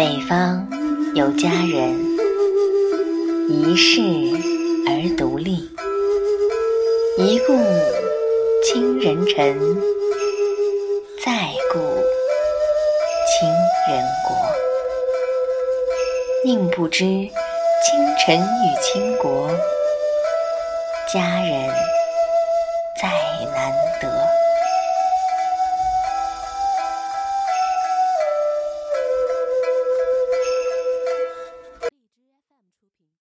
北方有佳人，一世而独立。一顾倾人城，再顾倾人国。宁不知倾城与倾国，佳人再难得。